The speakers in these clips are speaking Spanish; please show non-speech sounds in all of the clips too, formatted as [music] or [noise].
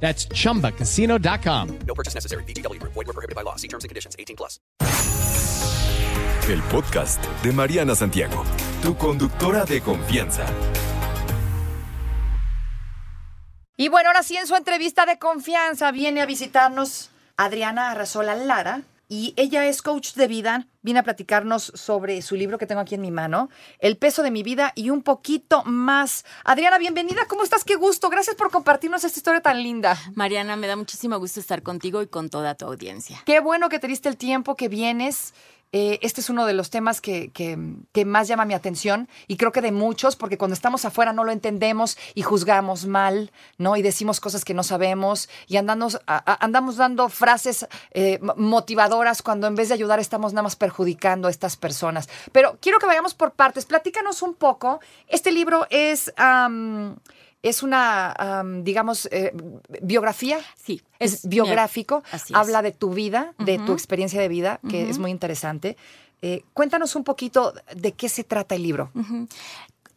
That's chumbacasino.com. No purchase necessary. BGW. Void were prohibited by law. See terms and conditions. 18 plus. El podcast de Mariana Santiago, tu conductora de confianza. Y bueno, ahora sí en su entrevista de confianza viene a visitarnos Adriana Arrazola Lara y ella es coach de vida. Viene a platicarnos sobre su libro que tengo aquí en mi mano, El peso de mi vida y un poquito más. Adriana, bienvenida. ¿Cómo estás? Qué gusto. Gracias por compartirnos esta historia tan linda. Mariana, me da muchísimo gusto estar contigo y con toda tu audiencia. Qué bueno que te diste el tiempo que vienes. Eh, este es uno de los temas que, que- más llama mi atención y creo que de muchos, porque cuando estamos afuera no lo entendemos y juzgamos mal, ¿no? Y decimos cosas que no sabemos y andamos, andamos dando frases eh, mo- motivadoras cuando en vez de ayudar estamos nada más perjudicando a estas personas. Pero quiero que vayamos por partes. Platícanos un poco. Este libro es... es una, am, digamos, eh, biografía. Sí, Es, biográfico. así es. Habla de tu vida, de tu experiencia de vida, que es muy interesante. Eh, cuéntanos un poquito de qué se trata el libro.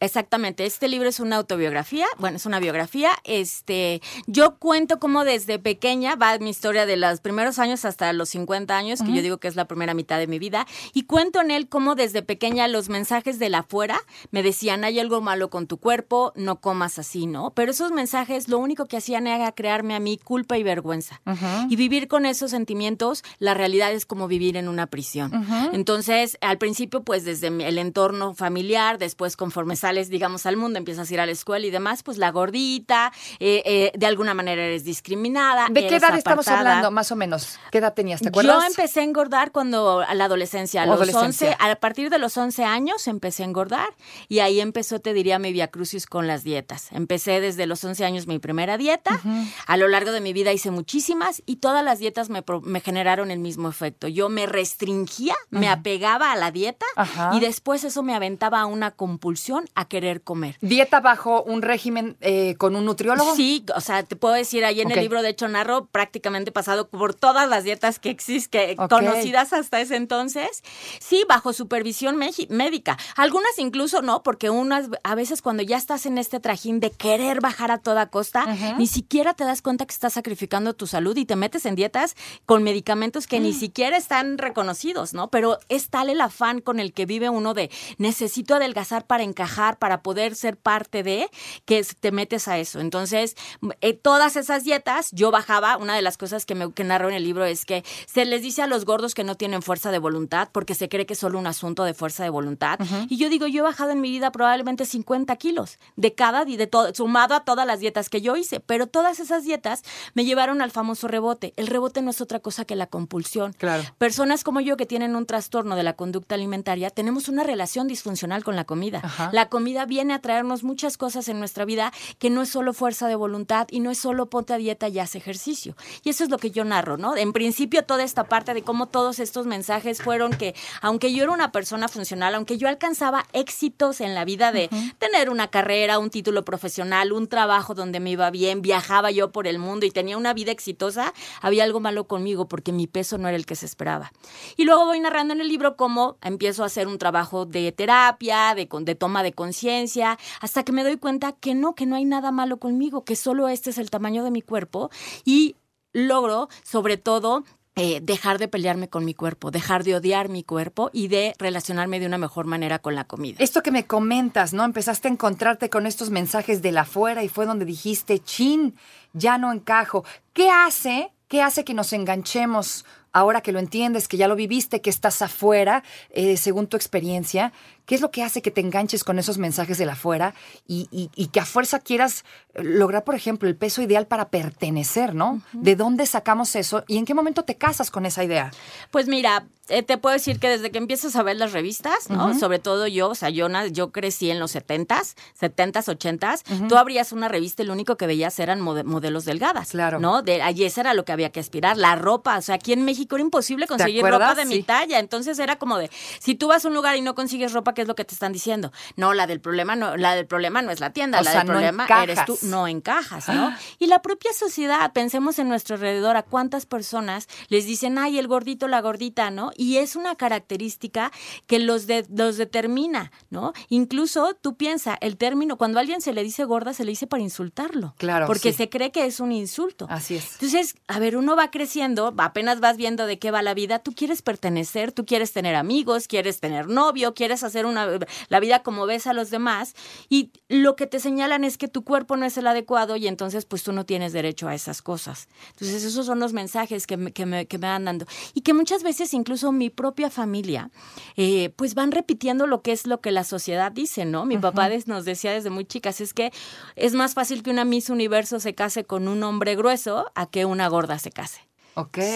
Exactamente, este libro es una autobiografía, bueno, es una biografía. Este, yo cuento cómo desde pequeña va mi historia de los primeros años hasta los 50 años, que yo digo que es la primera mitad de mi vida, y cuento en él cómo desde pequeña los mensajes de la afuera me decían, hay algo malo con tu cuerpo, no comas así, ¿no? Pero esos mensajes lo único que hacían era crearme a mí culpa y vergüenza. Y vivir con esos sentimientos, la realidad es como vivir en una prisión. Entonces, al principio, pues desde el entorno familiar, después conforme sales, digamos, al mundo, empiezas a ir a la escuela y demás, pues la gordita, eh, eh, de alguna manera eres discriminada. ¿De qué edad estamos hablando, más o menos? ¿Qué edad tenías? ¿Te acuerdas? Yo empecé a engordar cuando a la adolescencia, a los Adolescencia. 11, a partir de los 11 años empecé a engordar y ahí empezó, te diría, mi viacrucis con las dietas. Empecé desde los 11 años mi primera dieta, a lo largo de mi vida hice muchísimas y todas las dietas me, generaron el mismo efecto. Yo me restringía, me apegaba a la dieta Ajá. y después eso me aventaba a una compulsión a querer comer. ¿Dieta bajo un régimen eh, con un nutriólogo? Sí, o sea, te puedo decir, ahí en el libro, de hecho, narro prácticamente pasado por todas las dietas que existen, conocidas hasta ese entonces. Sí, bajo supervisión médica. Algunas incluso no, porque unas, a veces cuando ya estás en este trajín de querer bajar a toda costa, ni siquiera te das cuenta que estás sacrificando tu salud y te metes en dietas con medicamentos que Mm. ni siquiera están reconocidos, ¿no? Pero es tal el afán con el que vive uno de necesito adelgazar para encajar, para poder ser parte de, que te metes a eso. Entonces, eh, todas esas dietas, yo bajaba, una de las cosas que, me, que narro en el libro es que se les dice a los gordos que no tienen fuerza de voluntad porque se cree que es solo un asunto de fuerza de voluntad. Y yo digo, yo he bajado en mi vida probablemente 50 kilos de cada, de todo, sumado a todas las dietas que yo hice, pero todas esas dietas me llevaron al famoso rebote. El rebote no es otra cosa que la compulsión. Claro. Personas como yo que tienen un trastorno de la conducta alimentaria, tenemos una relación disfuncional con la comida. Ajá. La comida viene a traernos muchas cosas en nuestra vida que no es solo fuerza de voluntad y no es solo ponte a dieta y haz ejercicio. Y eso es lo que yo narro, ¿no? En principio toda esta parte de cómo todos estos mensajes fueron que, aunque yo era una persona funcional, aunque yo alcanzaba éxitos en la vida de tener una carrera, un título profesional, un trabajo donde me iba bien, viajaba yo por el mundo y tenía una vida exitosa, había algo malo conmigo porque mi peso no era el que se esperaba. Y luego voy narrando en el libro cómo empiezo a hacer un trabajo de terapia, de, de toma de conciencia, hasta que me doy cuenta que no, que no hay nada malo conmigo, que solo este es el tamaño de mi cuerpo y logro, sobre todo, eh, dejar de pelearme con mi cuerpo, dejar de odiar mi cuerpo y de relacionarme de una mejor manera con la comida. Esto que me comentas, ¿no? Empezaste a encontrarte con estos mensajes de la afuera y fue donde dijiste, chin, ya no encajo. ¿Qué hace? ¿Qué hace que nos enganchemos ahora que lo entiendes, que ya lo viviste, que estás afuera, eh, según tu experiencia? ¿Qué es lo que hace que te enganches con esos mensajes de la afuera y, y- y que a fuerza quieras eh, lograr, por ejemplo, el peso ideal para pertenecer, ¿no? ¿De dónde sacamos eso y en qué momento te casas con esa idea? Pues mira, eh, te puedo decir que desde que empiezas a ver las revistas, ¿no? Sobre todo yo, o sea, yo, yo crecí en los 70s, 70s, 80s. Tú abrías una revista y lo único que veías eran mode- modelos delgadas. Claro. ¿No? De, y eso era lo que había que aspirar. La ropa, o sea, aquí en México era imposible conseguir ropa de mi talla. Entonces era como de, si tú vas a un lugar y no consigues ropa, ¿qué es lo que te están diciendo? No, la del problema no, la del problema no es la tienda, O la sea, del no problema encajas. eres tú. No encajas, ¿no? Y la propia sociedad, pensemos en nuestro alrededor, a cuántas personas les dicen, ay, el gordito, la gordita, ¿no? Y es una característica que los, de- los determina, ¿no? Incluso tú piensas, el término, cuando a alguien se le dice gorda, se le dice para insultarlo. Claro, Porque sí. se cree que es un insulto. Así es. Entonces, a ver, uno va creciendo, apenas vas viendo de qué va la vida, tú quieres pertenecer, tú quieres tener amigos, quieres tener novio, quieres hacer una la vida como ves a los demás y lo que te señalan es que tu cuerpo no es el adecuado y entonces pues tú no tienes derecho a esas cosas. Entonces, esos son los mensajes que me, que me, que me van dando y que muchas veces incluso mi propia familia eh, pues van repitiendo lo que es lo que la sociedad dice, ¿no? Mi papá des- nos decía desde muy chicas, es que es más fácil que una Miss Universo se case con un hombre grueso a que una gorda se case.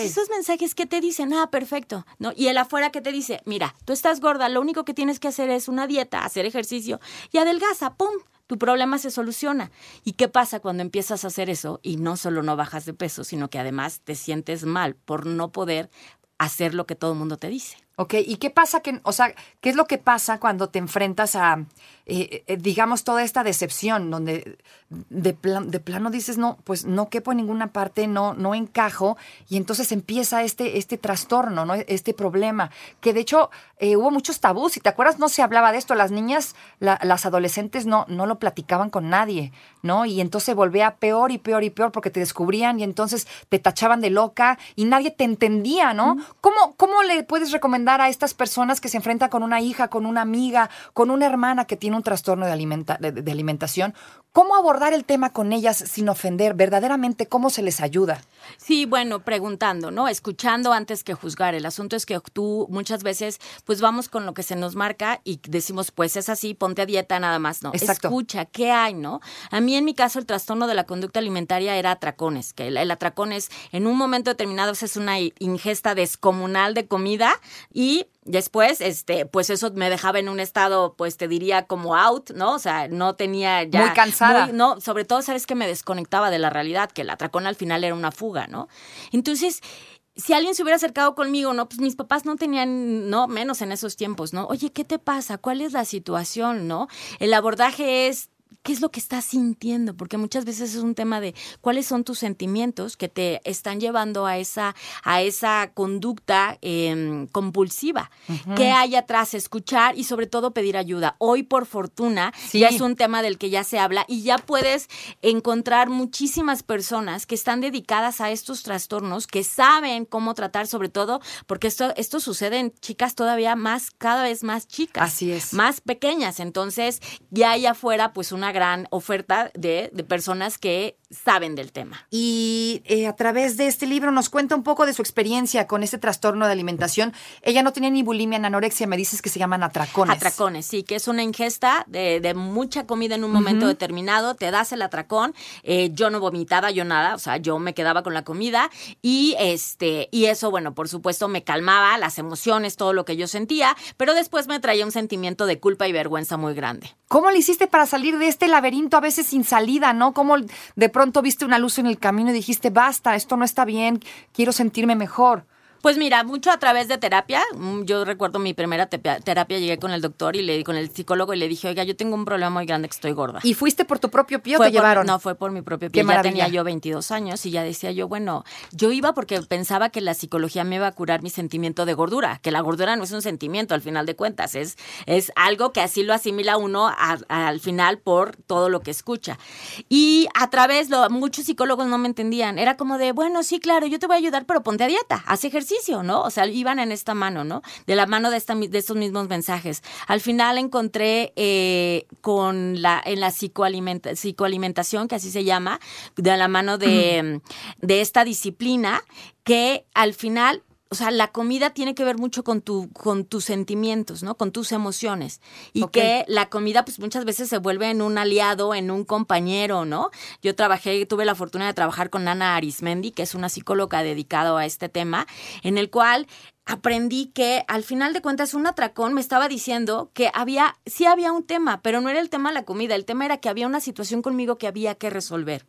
Esos mensajes que te dicen, ah, perfecto, ¿no? Y el afuera que te dice, mira, tú estás gorda, lo único que tienes que hacer es una dieta, hacer ejercicio y adelgaza, ¡pum! Tu problema se soluciona. ¿Y qué pasa cuando empiezas a hacer eso y no solo no bajas de peso, sino que además te sientes mal por no poder hacer lo que todo el mundo te dice? Ok, ¿y qué pasa? Que, o sea, ¿qué es lo que pasa cuando te enfrentas a, eh, eh, digamos, toda esta decepción, donde de, plan- de plano dices, no, pues no quepo en ninguna parte, no, no encajo, y entonces empieza este, este trastorno, ¿no? Este problema, que de hecho eh, hubo muchos tabús, si te acuerdas, no se hablaba de esto, las niñas, la- las adolescentes no, no lo platicaban con nadie, ¿no? Y entonces volvía peor y peor y peor porque te descubrían y entonces te tachaban de loca y nadie te entendía, ¿no? ¿Cómo, ¿Cómo le puedes recomendar a estas personas que se enfrentan con una hija, con una amiga, con una hermana que tiene un trastorno de, alimenta- de- alimentación? ¿Cómo abordar el tema con ellas sin ofender? Verdaderamente, ¿cómo se les ayuda? Sí, bueno, preguntando, ¿no? Escuchando antes que juzgar. El asunto es que tú muchas veces, pues vamos con lo que se nos marca y decimos, pues es así, ponte a dieta nada más, ¿no? Exacto. Escucha, ¿qué hay, no? A mí en mi caso el trastorno de la conducta alimentaria era atracones, que el, el atracón es en un momento determinado es una ingesta descomunal de comida y Después, este, pues eso me dejaba en un estado, pues te diría como out, ¿no? O sea, no tenía ya. Muy cansada. muy- no, sobre todo, sabes que me desconectaba de la realidad, que el atracón al final era una fuga, ¿no? Entonces, si alguien se hubiera acercado conmigo, ¿no? Pues mis papás no tenían, no, menos en esos tiempos, ¿no? Oye, ¿qué te pasa? ¿Cuál es la situación, no? El abordaje es. ¿Qué es lo que estás sintiendo? Porque muchas veces es un tema de cuáles son tus sentimientos que te están llevando a esa, a esa conducta em, compulsiva. ¿Qué hay atrás? Escuchar y sobre todo pedir ayuda. Hoy, por fortuna, Sí. ya es un tema del que ya se habla y ya puedes encontrar muchísimas personas que están dedicadas a estos trastornos, que saben cómo tratar, sobre todo porque esto, esto sucede en chicas todavía más, cada vez más chicas. Así es. Más pequeñas. Entonces, ya hay afuera pues una gran oferta de, de personas que saben del tema. Y eh, a través de este libro nos cuenta un poco de su experiencia con este trastorno de alimentación. Ella no tenía ni bulimia ni anorexia, me dices que se llaman atracones. Atracones, sí, que es una ingesta de, de mucha comida en un momento determinado, te das el atracón, eh, yo no vomitaba, yo nada, o sea, yo me quedaba con la comida y este, y eso, bueno, por supuesto me calmaba las emociones, todo lo que yo sentía, pero después me traía un sentimiento de culpa y vergüenza muy grande. ¿Cómo le hiciste para salir de este laberinto a veces sin salida, no? ¿Cómo de pronto viste una luz en el camino y dijiste, basta, esto no está bien, quiero sentirme mejor? Pues mira, mucho a través de terapia. Mm, Yo recuerdo mi primera terapia, llegué con el doctor y le con el psicólogo y le dije, oiga, yo tengo un problema muy grande que estoy gorda. ¿Y fuiste por tu propio pie o Fue te por- llevaron? no, fue por mi propio Qué pie. Ya maravilla. tenía yo 22 años y ya decía yo, bueno, yo iba porque pensaba que la psicología me iba a curar mi sentimiento de gordura, que la gordura no es un sentimiento al final de cuentas, es, es algo que así lo asimila uno a- al final por todo lo que escucha. Y a través, lo, muchos psicólogos no me entendían, era como de, bueno, sí, claro, yo te voy a ayudar, pero ponte a dieta, haz ejercicio, ¿no? O sea, iban en esta mano, ¿no? De la mano de, esta, de estos mismos mensajes. Al final encontré eh, con la, en la psicoalimenta- psicoalimentación, que así se llama, de la mano de, de esta disciplina, que al final o sea, la comida tiene que ver mucho con tu, con tus sentimientos, ¿no? Con tus emociones. Y que la comida, pues muchas veces se vuelve en un aliado, en un compañero, ¿no? Yo trabajé, tuve la fortuna de trabajar con Ana Arismendi, que es una psicóloga dedicada a este tema, en el cual aprendí que al final de cuentas un atracón me estaba diciendo que había, sí había un tema, pero no era el tema de la comida, el tema era que había una situación conmigo que había que resolver.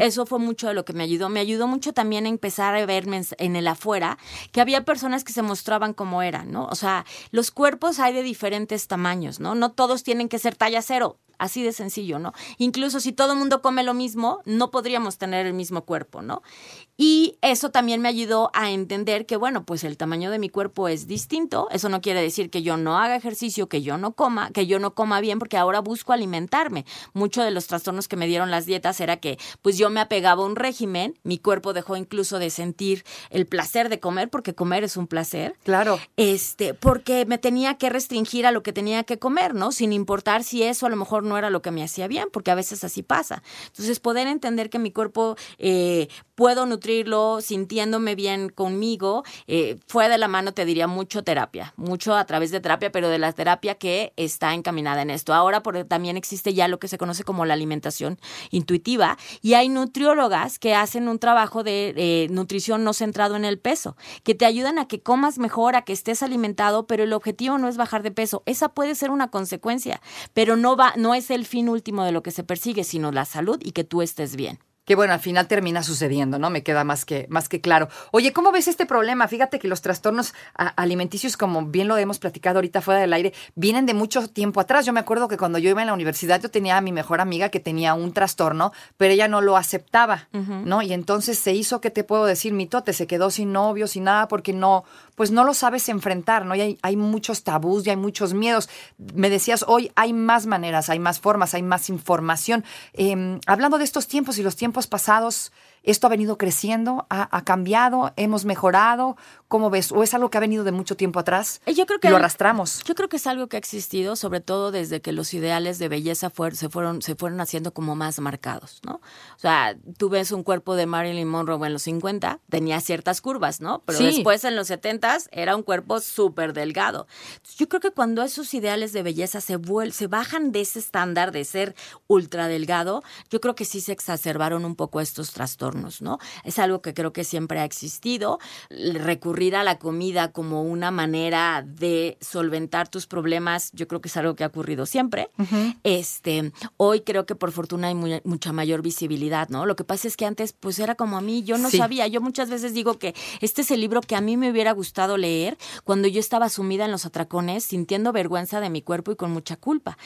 Eso fue mucho de lo que me ayudó. Me ayudó mucho también a empezar a verme en, en el afuera, que había personas que se mostraban como eran, ¿no? O sea, los cuerpos hay de diferentes tamaños, ¿no? No todos tienen que ser talla cero. Así de sencillo, ¿no? Incluso si todo el mundo come lo mismo, no podríamos tener el mismo cuerpo, ¿no? Y eso también me ayudó a entender que, bueno, pues el tamaño de mi cuerpo es distinto. Eso no quiere decir que yo no haga ejercicio, que yo no coma, que yo no coma bien, porque ahora busco alimentarme. Mucho de los trastornos que me dieron las dietas era que, pues yo me apegaba a un régimen, mi cuerpo dejó incluso de sentir el placer de comer, porque comer es un placer. Claro. Este, porque me tenía que restringir a lo que tenía que comer, ¿no? Sin importar si eso a lo mejor no era lo que me hacía bien, porque a veces así pasa. Entonces, poder entender que mi cuerpo eh, puedo nutrirlo sintiéndome bien conmigo, eh, fue de la mano, te diría, mucho terapia, mucho a través de terapia, pero de la terapia que está encaminada en esto. Ahora porque también existe ya lo que se conoce como la alimentación intuitiva y hay nutriólogas que hacen un trabajo de nutrición no centrado en el peso, que te ayudan a que comas mejor, a que estés alimentado, pero el objetivo no es bajar de peso. Esa puede ser una consecuencia, pero no va, no es el fin último de lo que se persigue, sino la salud y que tú estés bien. Que bueno, al final termina sucediendo, ¿no? Me queda más que, más que claro. Oye, ¿cómo ves este problema? Fíjate que los trastornos alimenticios, como bien lo hemos platicado ahorita fuera del aire, vienen de mucho tiempo atrás. Yo me acuerdo que cuando yo iba en la universidad, yo tenía a mi mejor amiga que tenía un trastorno, pero ella no lo aceptaba, ¿no? Y entonces se hizo, ¿qué te puedo decir? Mitote, se quedó sin novio, sin nada, porque no, pues no lo sabes enfrentar, ¿no? Y hay, hay muchos tabús y hay muchos miedos. Me decías, hoy hay más maneras, hay más formas, hay más información. Eh, hablando de estos tiempos y los tiempos pasados, ¿esto ha venido creciendo? ¿Ha, ha cambiado? ¿Hemos mejorado? ¿Cómo ves? ¿O es algo que ha venido de mucho tiempo atrás? Eh, Yo creo que lo arrastramos. Yo creo que es algo que ha existido, sobre todo desde que los ideales de belleza se fueron se fueron haciendo como más marcados, ¿no? O sea, tú ves un cuerpo de Marilyn Monroe en los 50, tenía ciertas curvas, ¿no? Pero Sí. después en los 70 era un cuerpo súper delgado. Yo creo que cuando esos ideales de belleza se vuel- se bajan de ese estándar de ser ultra delgado, yo creo que sí se exacerbaron un poco estos trastornos, ¿no? Es algo que creo que siempre ha existido. Recurrir a la comida como una manera de solventar tus problemas, yo creo que es algo que ha ocurrido siempre. Este, hoy creo que por fortuna hay muy- mucha mayor visibilidad, ¿no? Lo que pasa es que antes, pues era como a mí, yo no Sí. sabía. Yo muchas veces digo que este es el libro que a mí me hubiera gustado leer cuando yo estaba sumida en los atracones, sintiendo vergüenza de mi cuerpo y con mucha culpa.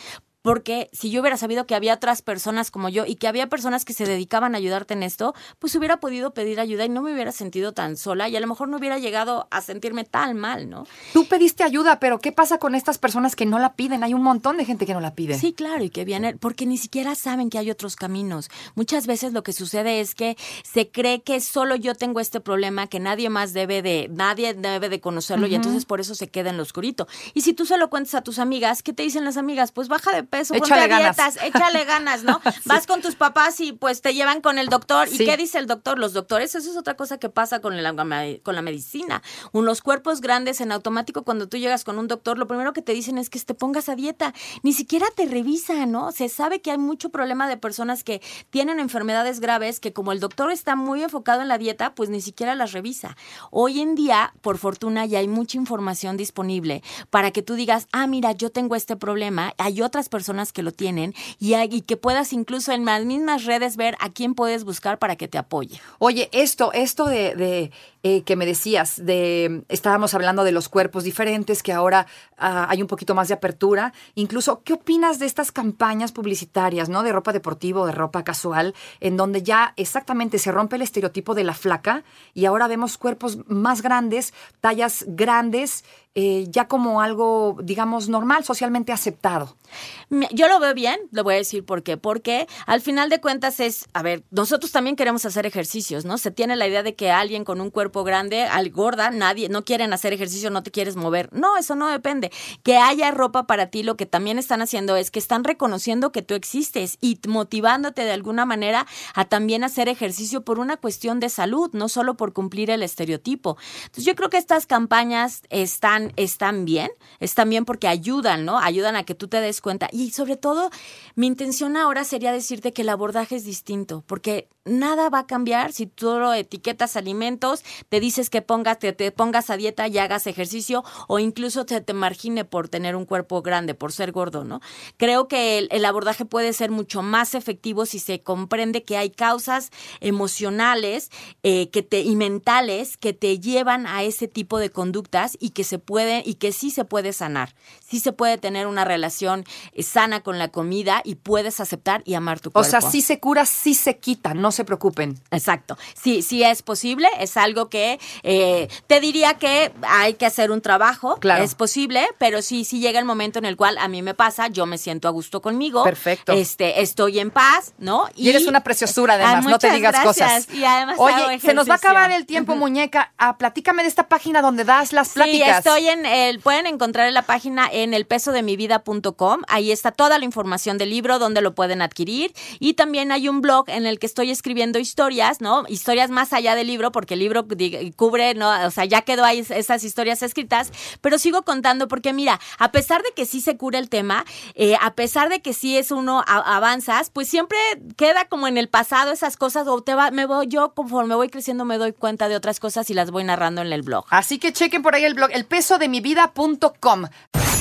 Porque si yo hubiera sabido que había otras personas como yo y que había personas que se dedicaban a ayudarte en esto, pues hubiera podido pedir ayuda y no me hubiera sentido tan sola y a lo mejor no hubiera llegado a sentirme tan mal, ¿no? Tú pediste ayuda, pero ¿qué pasa con estas personas que no la piden? Hay un montón de gente que no la pide. Sí, claro, y que viene, porque ni siquiera saben que hay otros caminos. Muchas veces lo que sucede es que se cree que solo yo tengo este problema, que nadie más debe de, nadie debe de conocerlo, y entonces por eso se queda en lo oscurito. Y si tú se lo cuentas a tus amigas, ¿qué te dicen las amigas? Pues baja de peso, ponte Échale a ganas. dietas, échale ganas, ¿no? [laughs] Vas con tus papás y pues te llevan con el doctor. ¿Y Sí. qué dice el doctor? Los doctores, eso es otra cosa que pasa con la, con la medicina. Unos cuerpos grandes en automático, cuando tú llegas con un doctor, lo primero que te dicen es que te pongas a dieta. Ni siquiera te revisan, ¿no? Se sabe que hay mucho problema de personas que tienen enfermedades graves que como el doctor está muy enfocado en la dieta, pues ni siquiera las revisa. Hoy en día, por fortuna, ya hay mucha información disponible para que tú digas, ah, mira, yo tengo este problema, hay otras personas que lo tienen y que puedas incluso en las mismas redes ver a quién puedes buscar para que te apoye. Oye, esto, esto de, de, eh, que me decías, de estábamos hablando de los cuerpos diferentes, que ahora ah, hay un poquito más de apertura. Incluso, ¿qué opinas de estas campañas publicitarias, no? De ropa deportiva de ropa casual, en donde ya exactamente se rompe el estereotipo de la flaca y ahora vemos cuerpos más grandes, tallas grandes, eh, ya como algo, digamos, normal, socialmente aceptado. Yo lo veo bien, le voy a decir por qué. Porque al final de cuentas es, a ver, nosotros también queremos hacer ejercicios, ¿no? Se tiene la idea de que alguien con un cuerpo grande, al gorda, nadie, no quieren hacer ejercicio, no te quieres mover. No, eso no depende. Que haya ropa para ti, lo que también están haciendo es que están reconociendo que tú existes y motivándote de alguna manera a también hacer ejercicio por una cuestión de salud, no solo por cumplir el estereotipo. Entonces yo creo que estas campañas están, están bien, están bien porque ayudan, ¿no? Ayudan a que tú te cuenta. Y sobre todo, mi intención ahora sería decirte que el abordaje es distinto, porque nada va a cambiar si tú lo etiquetas alimentos, te dices que pongas, te, te pongas a dieta y hagas ejercicio o incluso te, te margine por tener un cuerpo grande, por ser gordo, ¿no? Creo que el, el abordaje puede ser mucho más efectivo si se comprende que hay causas emocionales eh, que te, y mentales que te llevan a ese tipo de conductas y que se puede y que sí se puede sanar. Sí se puede tener una relación eh, sana con la comida y puedes aceptar y amar tu O cuerpo. sea, sí se cura, sí se quita, no se preocupen. Exacto. Sí, sí es posible. Es algo que eh, te diría que hay que hacer un trabajo. Claro. Es posible, pero sí, sí llega el momento en el cual a mí me pasa, yo me siento a gusto conmigo. Perfecto. Este, estoy en paz, ¿no? Y, eres una preciosura, Ah, además, no te digas gracias. cosas. Y además Oye, se nos va a acabar el tiempo, muñeca. Ah, platícame de esta página donde das las pláticas. Sí, estoy en el, pueden encontrar en la página en elpesodemivida.com. Ahí está toda la información del libro, donde lo pueden adquirir. Y también hay un blog en el que estoy escribiendo historias, ¿no? Historias más allá del libro, porque el libro cubre, ¿no? O sea, ya quedó ahí esas historias escritas, pero sigo contando porque mira, a pesar de que sí se cura el tema, eh, a pesar de que sí es uno avanzas, pues siempre queda como en el pasado esas cosas o te va, me voy yo conforme voy creciendo me doy cuenta de otras cosas y las voy narrando en el blog. Así que chequen por ahí el blog, elpesodemivida.com.